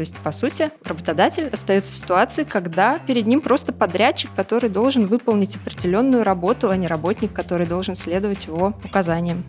То есть, по сути, работодатель остается в ситуации, когда перед ним просто подрядчик, который должен выполнить определенную работу, а не работник, который должен следовать его указаниям.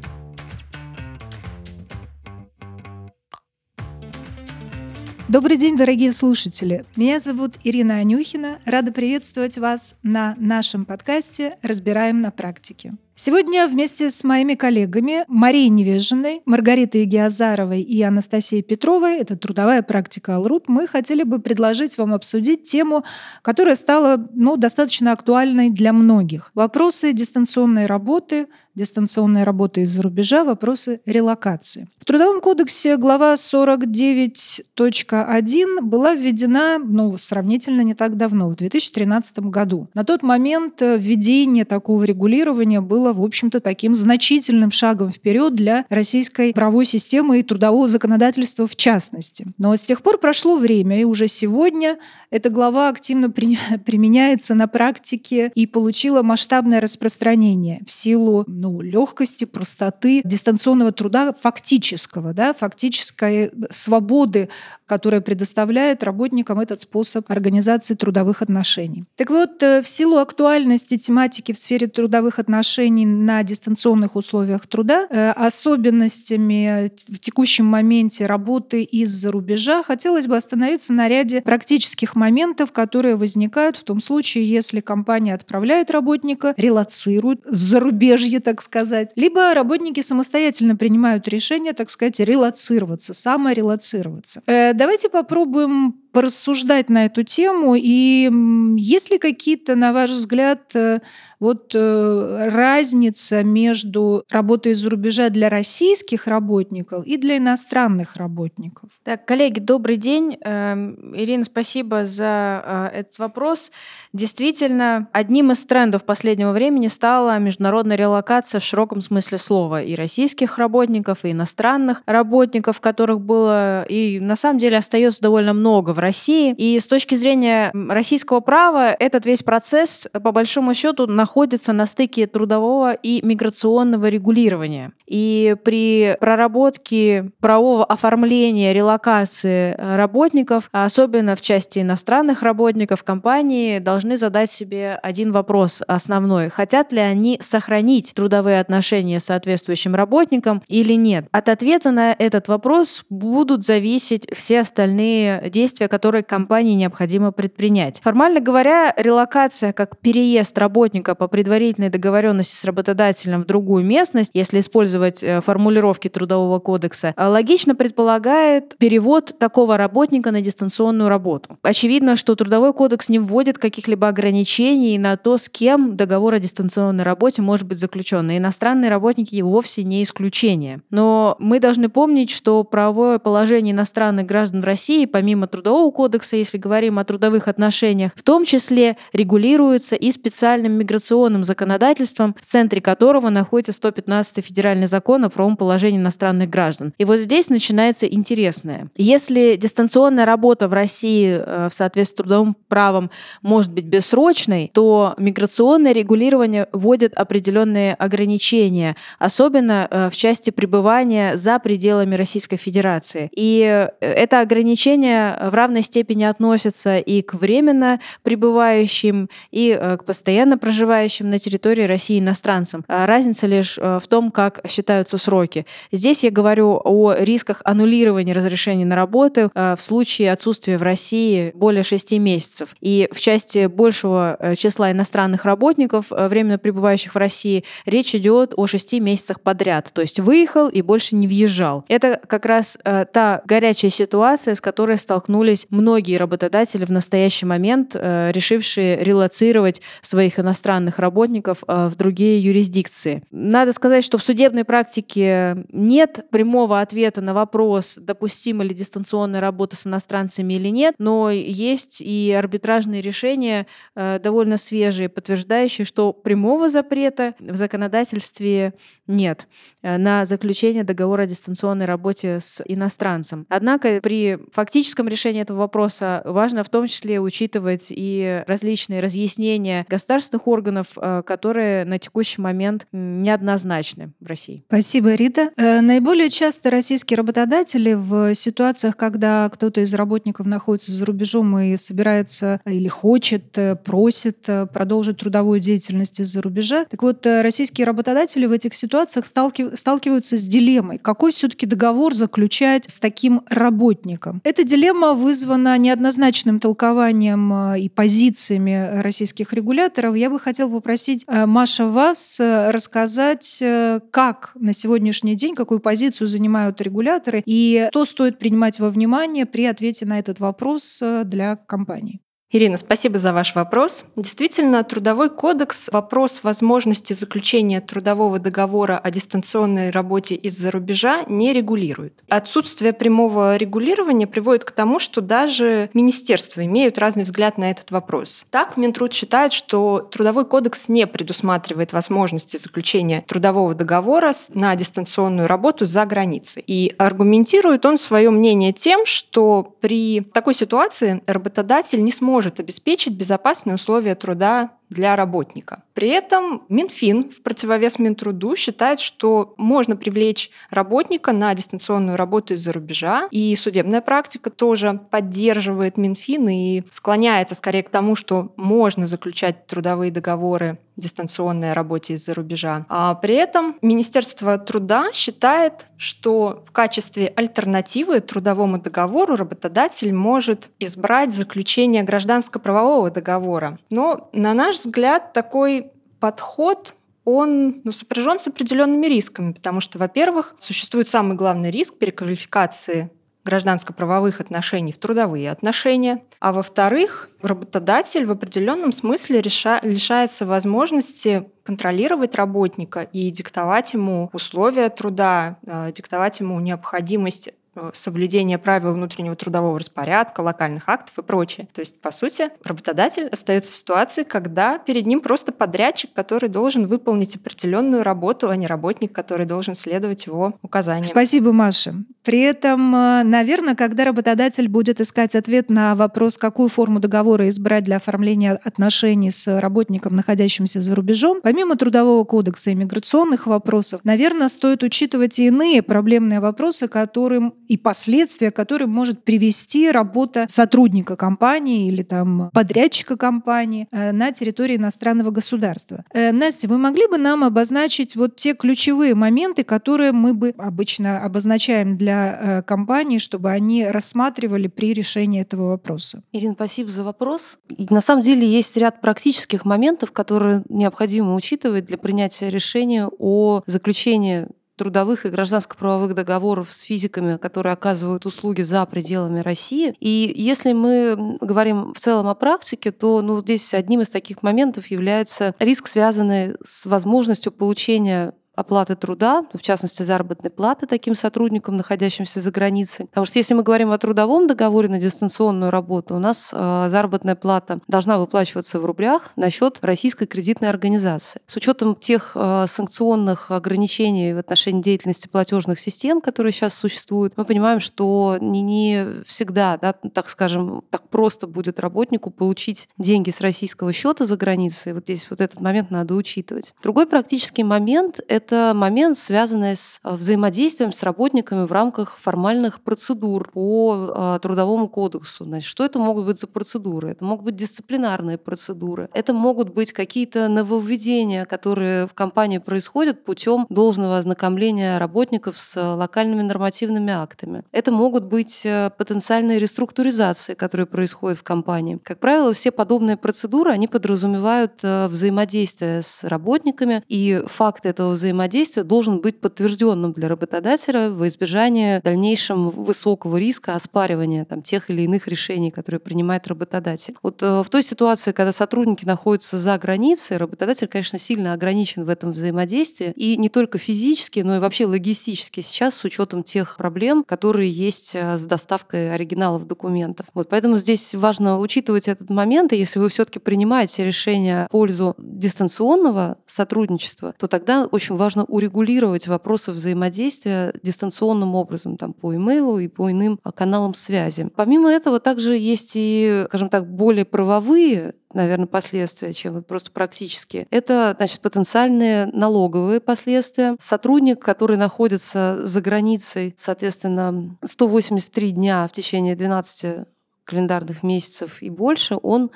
Добрый день, дорогие слушатели. Меня зовут Ирина Анюхина. Рада приветствовать вас на нашем подкасте «Разбираем на практике». Сегодня вместе с моими коллегами Марией Невежиной, Маргаритой Геозаровой и Анастасией Петровой, это трудовая практика Алрут, мы хотели бы предложить вам обсудить тему, которая стала ну, достаточно актуальной для многих. Вопросы дистанционной работы, дистанционной работы из-за рубежа, вопросы релокации. В Трудовом кодексе глава 49.1 была введена ну, сравнительно не так давно, в 2013 году. На тот момент введение такого регулирования было в общем-то, таким значительным шагом вперед для российской правовой системы и трудового законодательства в частности. Но с тех пор прошло время, и уже сегодня эта глава активно при... применяется на практике и получила масштабное распространение в силу ну, легкости, простоты дистанционного труда фактического, да, фактической свободы, которая предоставляет работникам этот способ организации трудовых отношений. Так вот, э, в силу актуальности тематики в сфере трудовых отношений отношений на дистанционных условиях труда, э, особенностями в текущем моменте работы из-за рубежа, хотелось бы остановиться на ряде практических моментов, которые возникают в том случае, если компания отправляет работника, релацирует в зарубежье, так сказать, либо работники самостоятельно принимают решение, так сказать, релацироваться, саморелацироваться. Э, давайте попробуем порассуждать на эту тему. И есть ли какие-то, на ваш взгляд, э, вот э, разница между работой из-за рубежа для российских работников и для иностранных работников? Так, коллеги, добрый день. Эм, Ирина, спасибо за э, этот вопрос. Действительно, одним из трендов последнего времени стала международная релокация в широком смысле слова и российских работников, и иностранных работников, которых было и на самом деле остается довольно много в России. И с точки зрения российского права этот весь процесс, по большому счету, находится на стыке трудового и миграционного регулирования. И при проработке правового оформления релокации э, работников, особенно в части иностранных работников, компании должны задать себе один вопрос основной. Хотят ли они сохранить трудовые отношения с соответствующим работником или нет? От ответа на этот вопрос будут зависеть все остальные действия, которые компании необходимо предпринять. Формально говоря, релокация как переезд работника по предварительной договоренности с работодателем в другую местность, если использовать э, формулировки Трудового кодекса, э, логично предполагает перевод такого работника на дистанционную работу. Очевидно, что Трудовой кодекс не вводит каких-либо ограничений на то, с кем договор о дистанционной работе может быть заключен. И иностранные работники вовсе не исключение. Но мы должны помнить, что правовое положение иностранных граждан в России, помимо Трудового Трудового кодекса, если говорим о трудовых отношениях, в том числе регулируется и специальным миграционным законодательством, в центре которого находится 115 федеральный закон о правом положении иностранных граждан. И вот здесь начинается интересное. Если дистанционная работа в России э, в соответствии с трудовым правом может быть бессрочной, то миграционное регулирование вводит определенные ограничения, особенно э, в части пребывания за пределами Российской Федерации. И э, это ограничение в равной равной степени относятся и к временно пребывающим, и э, к постоянно проживающим на территории России иностранцам. А разница лишь э, в том, как считаются сроки. Здесь я говорю о рисках аннулирования разрешения на работу э, в случае отсутствия в России более 6 месяцев. И в части большего числа иностранных работников, временно пребывающих в России, речь идет о 6 месяцах подряд. То есть выехал и больше не въезжал. Это как раз та горячая ситуация, с которой столкнулись есть многие работодатели в настоящий момент, э, решившие релацировать своих иностранных работников э, в другие юрисдикции. Надо сказать, что в судебной практике нет прямого ответа на вопрос, допустима ли дистанционная работа с иностранцами или нет, но есть и арбитражные решения э, довольно свежие, подтверждающие, что прямого запрета в законодательстве нет на заключение договора о дистанционной работе с иностранцем. Однако при фактическом решении этого этого вопроса важно в том числе учитывать и различные разъяснения государственных органов, э, которые на текущий момент неоднозначны в России. Спасибо, Рита. Э, наиболее часто российские работодатели в ситуациях, когда кто-то из работников находится за рубежом и собирается или хочет, э, просит продолжить трудовую деятельность из-за рубежа, так вот, российские работодатели в этих ситуациях сталкиваются с дилеммой, какой все-таки договор заключать с таким работником. Эта дилемма вызвана неоднозначным толкованием э, и позициями российских регуляторов. Я бы хотела попросить, э, Маша, вас э, рассказать, как на сегодняшний день, какую позицию занимают регуляторы и что стоит принимать во внимание при ответе на этот вопрос для компаний. Ирина, спасибо за ваш вопрос. Действительно, Трудовой кодекс вопрос возможности заключения трудового договора о дистанционной работе из-за рубежа не регулирует. Отсутствие прямого регулирования приводит к тому, что даже министерства имеют разный взгляд на этот вопрос. Так, Минтруд считает, что Трудовой кодекс не предусматривает возможности заключения трудового договора на дистанционную работу за границей. И аргументирует он свое мнение тем, что при такой ситуации работодатель не сможет может обеспечить безопасные условия труда для работника. При этом Минфин в противовес Минтруду считает, что можно привлечь работника на дистанционную работу из-за рубежа, и судебная практика тоже поддерживает Минфин и склоняется скорее к тому, что можно заключать трудовые договоры дистанционной работе из-за рубежа. А при этом Министерство труда считает, что в качестве альтернативы трудовому договору работодатель может избрать заключение гражданско-правового договора. Но, на наш взгляд, такой подход он ну, сопряжен с определенными рисками, потому что, во-первых, существует самый главный риск переквалификации гражданско-правовых отношений в трудовые отношения, а во-вторых, работодатель в определенном смысле реша- лишается возможности контролировать работника и диктовать ему условия труда, э, диктовать ему необходимость соблюдение правил внутреннего трудового распорядка, локальных актов и прочее. То есть, по сути, работодатель остается в ситуации, когда перед ним просто подрядчик, который должен выполнить определенную работу, а не работник, который должен следовать его указаниям. Спасибо, Маша. При этом, э, наверное, когда работодатель будет искать ответ на вопрос, какую форму договора избрать для оформления отношений с работником, находящимся за рубежом, помимо Трудового кодекса и миграционных вопросов, наверное, стоит учитывать и иные проблемные вопросы, которым и последствия, которые может привести работа сотрудника компании или там подрядчика компании э, на территории иностранного государства. Э, Настя, вы могли бы нам обозначить вот те ключевые моменты, которые мы бы обычно обозначаем для э, компании, чтобы они рассматривали при решении этого вопроса? Ирина, спасибо за вопрос. И на самом деле есть ряд практических моментов, которые необходимо учитывать для принятия решения о заключении трудовых и гражданско-правовых договоров с физиками, которые оказывают услуги за пределами России. И если мы говорим в целом о практике, то ну, здесь одним из таких моментов является риск, связанный с возможностью получения оплаты труда, в частности, заработной платы таким сотрудникам, находящимся за границей. Потому что если мы говорим о трудовом договоре на дистанционную работу, у нас э, заработная плата должна выплачиваться в рублях на счет Российской кредитной организации. С учетом тех э, санкционных ограничений в отношении деятельности платежных систем, которые сейчас существуют, мы понимаем, что не, не всегда, да, так скажем, так просто будет работнику получить деньги с российского счета за границей. Вот здесь вот этот момент надо учитывать. Другой практический момент — это это момент, связанный с э, взаимодействием с работниками в рамках формальных процедур по э, трудовому кодексу. Значит, что это могут быть за процедуры? Это могут быть дисциплинарные процедуры. Это могут быть какие-то нововведения, которые в компании происходят путем должного ознакомления работников с локальными нормативными актами. Это могут быть э, потенциальные реструктуризации, которые происходят в компании. Как правило, все подобные процедуры, они подразумевают взаимодействие с работниками, и факт этого взаимодействия взаимодействия должен быть подтвержденным для работодателя во избежание дальнейшего высокого риска оспаривания там, тех или иных решений, которые принимает работодатель. Вот э, в той ситуации, когда сотрудники находятся за границей, работодатель, конечно, сильно ограничен в этом взаимодействии, и не только физически, но и вообще логистически сейчас с учетом тех проблем, которые есть э, с доставкой оригиналов документов. Вот поэтому здесь важно учитывать этот момент, и если вы все-таки принимаете решение в пользу дистанционного сотрудничества, то тогда очень важно урегулировать вопросы взаимодействия дистанционным образом, там, по имейлу и по иным каналам связи. Помимо этого, также есть и, скажем так, более правовые наверное, последствия, чем просто практические. Это, значит, потенциальные налоговые последствия. Сотрудник, который находится за границей, соответственно, 183 дня в течение 12 календарных месяцев и больше, он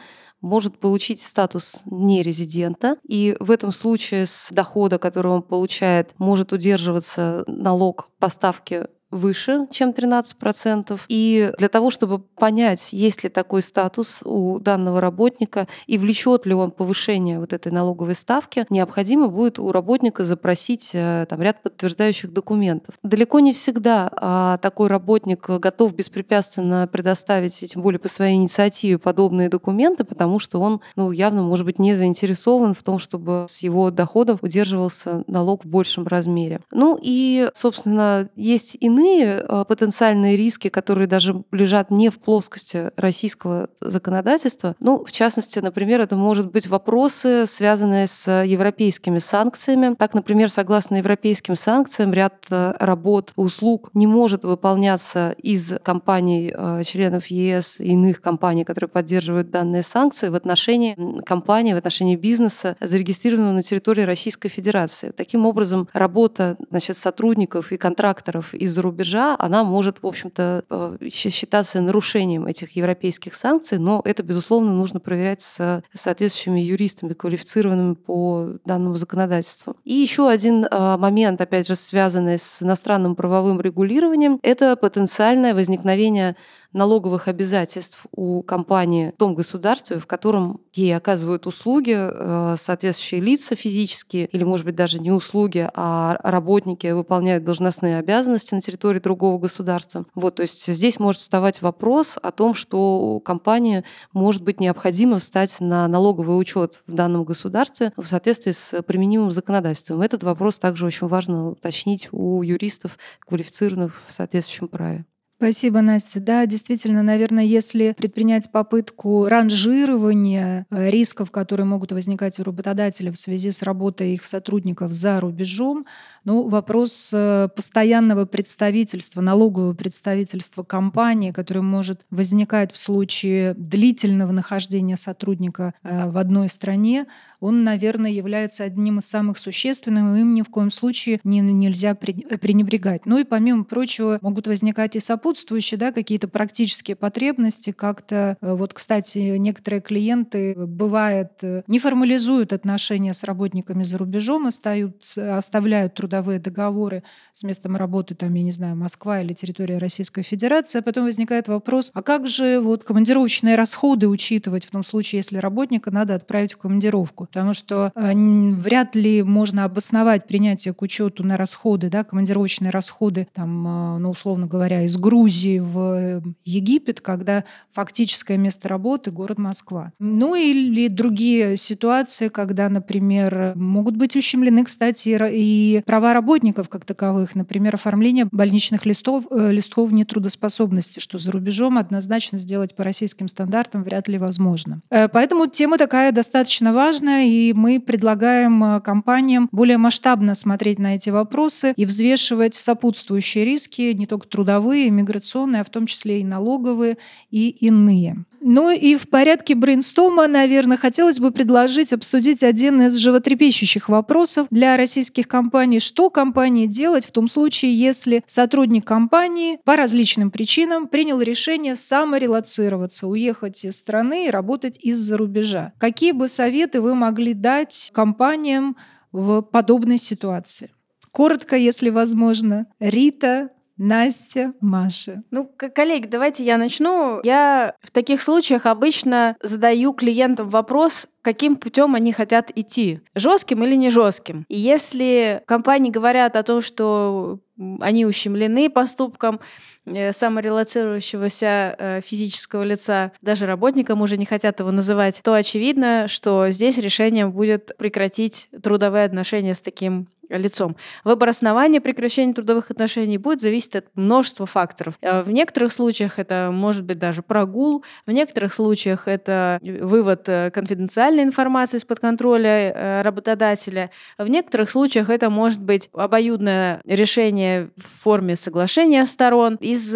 может получить статус нерезидента, и в этом случае с дохода, который он получает, может удерживаться налог поставки выше, чем 13%. И для того, чтобы понять, есть ли такой статус у данного работника и влечет ли он повышение вот этой налоговой ставки, необходимо будет у работника запросить э, там, ряд подтверждающих документов. Далеко не всегда а, такой работник готов беспрепятственно предоставить, тем более по своей инициативе, подобные документы, потому что он ну, явно, может быть, не заинтересован в том, чтобы с его доходов удерживался налог в большем размере. Ну и, собственно, есть иные иные а, потенциальные риски, которые даже лежат не в плоскости российского законодательства. Ну, в частности, например, это может быть вопросы, связанные с европейскими санкциями. Так, например, согласно европейским санкциям, ряд э, работ, услуг не может выполняться из компаний, э, членов ЕС и иных компаний, которые поддерживают данные санкции в отношении компании, в отношении бизнеса, зарегистрированного на территории Российской Федерации. Таким образом, работа значит, сотрудников и контракторов из-за рубежа, она может, в общем-то, э, считаться нарушением этих европейских санкций, но это, безусловно, нужно проверять с соответствующими юристами, квалифицированными по данному законодательству. И еще один э, момент, опять же, связанный с иностранным правовым регулированием, это потенциальное возникновение налоговых обязательств у компании в том государстве, в котором ей оказывают услуги э, соответствующие лица физические, или, может быть, даже не услуги, а работники выполняют должностные обязанности на территории другого государства. Вот, то есть здесь может вставать вопрос о том, что компания может быть необходимо встать на налоговый учет в данном государстве в соответствии с применимым законодательством. Этот вопрос также очень важно уточнить у юристов, квалифицированных в соответствующем праве. Спасибо, Настя. Да, действительно, наверное, если предпринять попытку ранжирования э, рисков, которые могут возникать у работодателя в связи с работой их сотрудников за рубежом, ну, вопрос э, постоянного представительства, налогового представительства компании, который может возникать в случае длительного нахождения сотрудника э, в одной стране, он, наверное, является одним из самых существенных, и им ни в коем случае не, нельзя пренебрегать. Ну и помимо прочего могут возникать и сопутствующие сопутствующие, да, какие-то практические потребности, как-то, э, вот, кстати, некоторые клиенты, э, бывает, э, не формализуют отношения с работниками за рубежом, остаются, оставляют трудовые договоры с местом работы, там, я не знаю, Москва или территория Российской Федерации, а потом возникает вопрос, а как же вот командировочные расходы учитывать в том случае, если работника надо отправить в командировку? Потому что э, вряд ли можно обосновать принятие к учету на расходы, да, командировочные расходы, там, э, ну, условно говоря, из группы Грузии в э, Египет, когда фактическое место работы — город Москва. Ну или другие ситуации, когда, например, могут быть ущемлены, кстати, и права работников как таковых, например, оформление больничных листов, э, листков нетрудоспособности, что за рубежом однозначно сделать по российским стандартам вряд ли возможно. Э, поэтому тема такая достаточно важная, и мы предлагаем компаниям более масштабно смотреть на эти вопросы и взвешивать сопутствующие риски, не только трудовые, миграционные, а в том числе и налоговые и иные. Ну и в порядке брейнстома, наверное, хотелось бы предложить обсудить один из животрепещущих вопросов для российских компаний. Что компании делать в том случае, если сотрудник компании по различным причинам принял решение саморелацироваться, уехать из страны и работать из-за рубежа? Какие бы советы вы могли дать компаниям в подобной ситуации? Коротко, если возможно. Рита, Настя, Маша. Ну, коллеги, давайте я начну. Я в таких случаях обычно задаю клиентам вопрос, каким путем они хотят идти, жестким или не жестким. И если компании говорят о том, что они ущемлены поступком э, саморелацирующегося э, физического лица, даже работникам уже не хотят его называть, то очевидно, что здесь решением будет прекратить трудовые отношения с таким лицом. Выбор основания прекращения трудовых отношений будет зависеть от множества факторов. Э, в некоторых случаях это может быть даже прогул, в некоторых случаях это вывод э, конфиденциальной информации из-под контроля э, работодателя, в некоторых случаях это может быть обоюдное решение в форме соглашения сторон. Из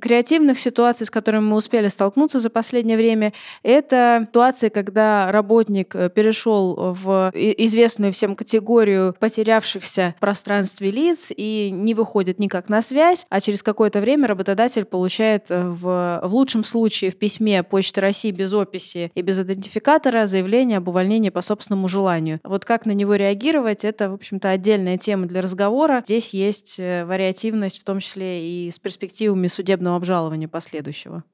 креативных ситуаций, с которыми мы успели столкнуться за последнее время, это ситуации, когда работник перешел в известную всем категорию потерявшихся в пространстве лиц и не выходит никак на связь, а через какое-то время работодатель получает э, в, в лучшем случае в письме Почты России без описи и без идентификатора заявление об увольнении по собственному желанию. Вот как на него реагировать, это, в общем-то, отдельная тема для разговора. Здесь есть э, вариативность, в том числе и с перспективами судебного обжалования последующего.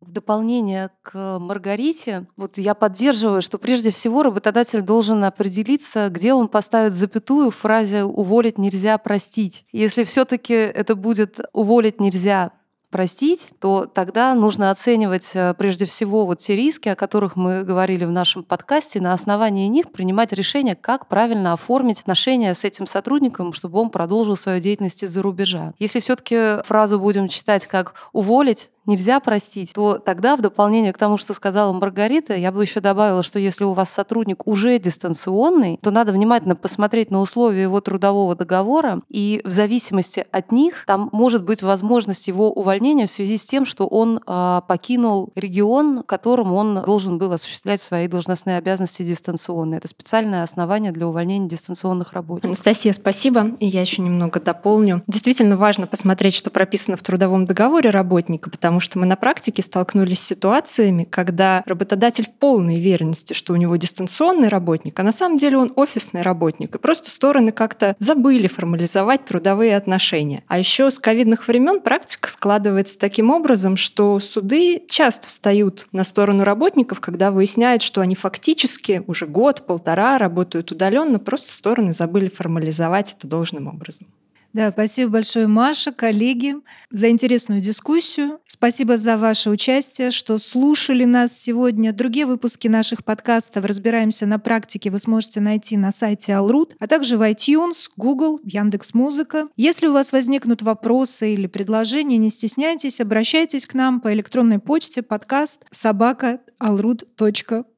В дополнение к Маргарите, вот я поддерживаю, что прежде всего работодатель должен определиться, где он поставит запятую в фразе «уволить нельзя простить». Если все таки это будет «уволить нельзя простить, то тогда нужно оценивать э, прежде всего вот те риски, о которых мы говорили в нашем подкасте, на основании них принимать решение, как правильно оформить отношения с этим сотрудником, чтобы он продолжил свою деятельность из-за рубежа. Если все-таки фразу будем читать как уволить, нельзя простить, то тогда в дополнение к тому, что сказала Маргарита, я бы еще добавила, что если у вас сотрудник уже дистанционный, то надо внимательно посмотреть на условия его трудового договора, и в зависимости от них там может быть возможность его увольнения в связи с тем, что он э, покинул регион, в котором он должен был осуществлять свои должностные обязанности дистанционно. Это специальное основание для увольнения дистанционных работников. Анастасия, спасибо. И я еще немного дополню. Действительно важно посмотреть, что прописано в трудовом договоре работника, потому потому что мы на практике столкнулись с ситуациями, когда работодатель в полной уверенности, что у него дистанционный работник, а на самом деле он офисный работник. И просто стороны как-то забыли формализовать трудовые отношения. А еще с ковидных времен практика складывается таким образом, что суды часто встают на сторону работников, когда выясняют, что они фактически уже год-полтора работают удаленно, просто стороны забыли формализовать это должным образом. Да, спасибо большое, Маша, коллеги, за интересную дискуссию. Спасибо за ваше участие, что слушали нас сегодня. Другие выпуски наших подкастов «Разбираемся на практике» вы сможете найти на сайте Alrut, а также в iTunes, Google, Яндекс.Музыка. Если у вас возникнут вопросы или предложения, не стесняйтесь, обращайтесь к нам по электронной почте подкаст собака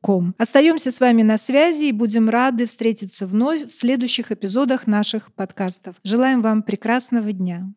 alrut.com. Остаемся с вами на связи и будем рады встретиться вновь в следующих эпизодах наших подкастов. Желаем вам прекрасного дня.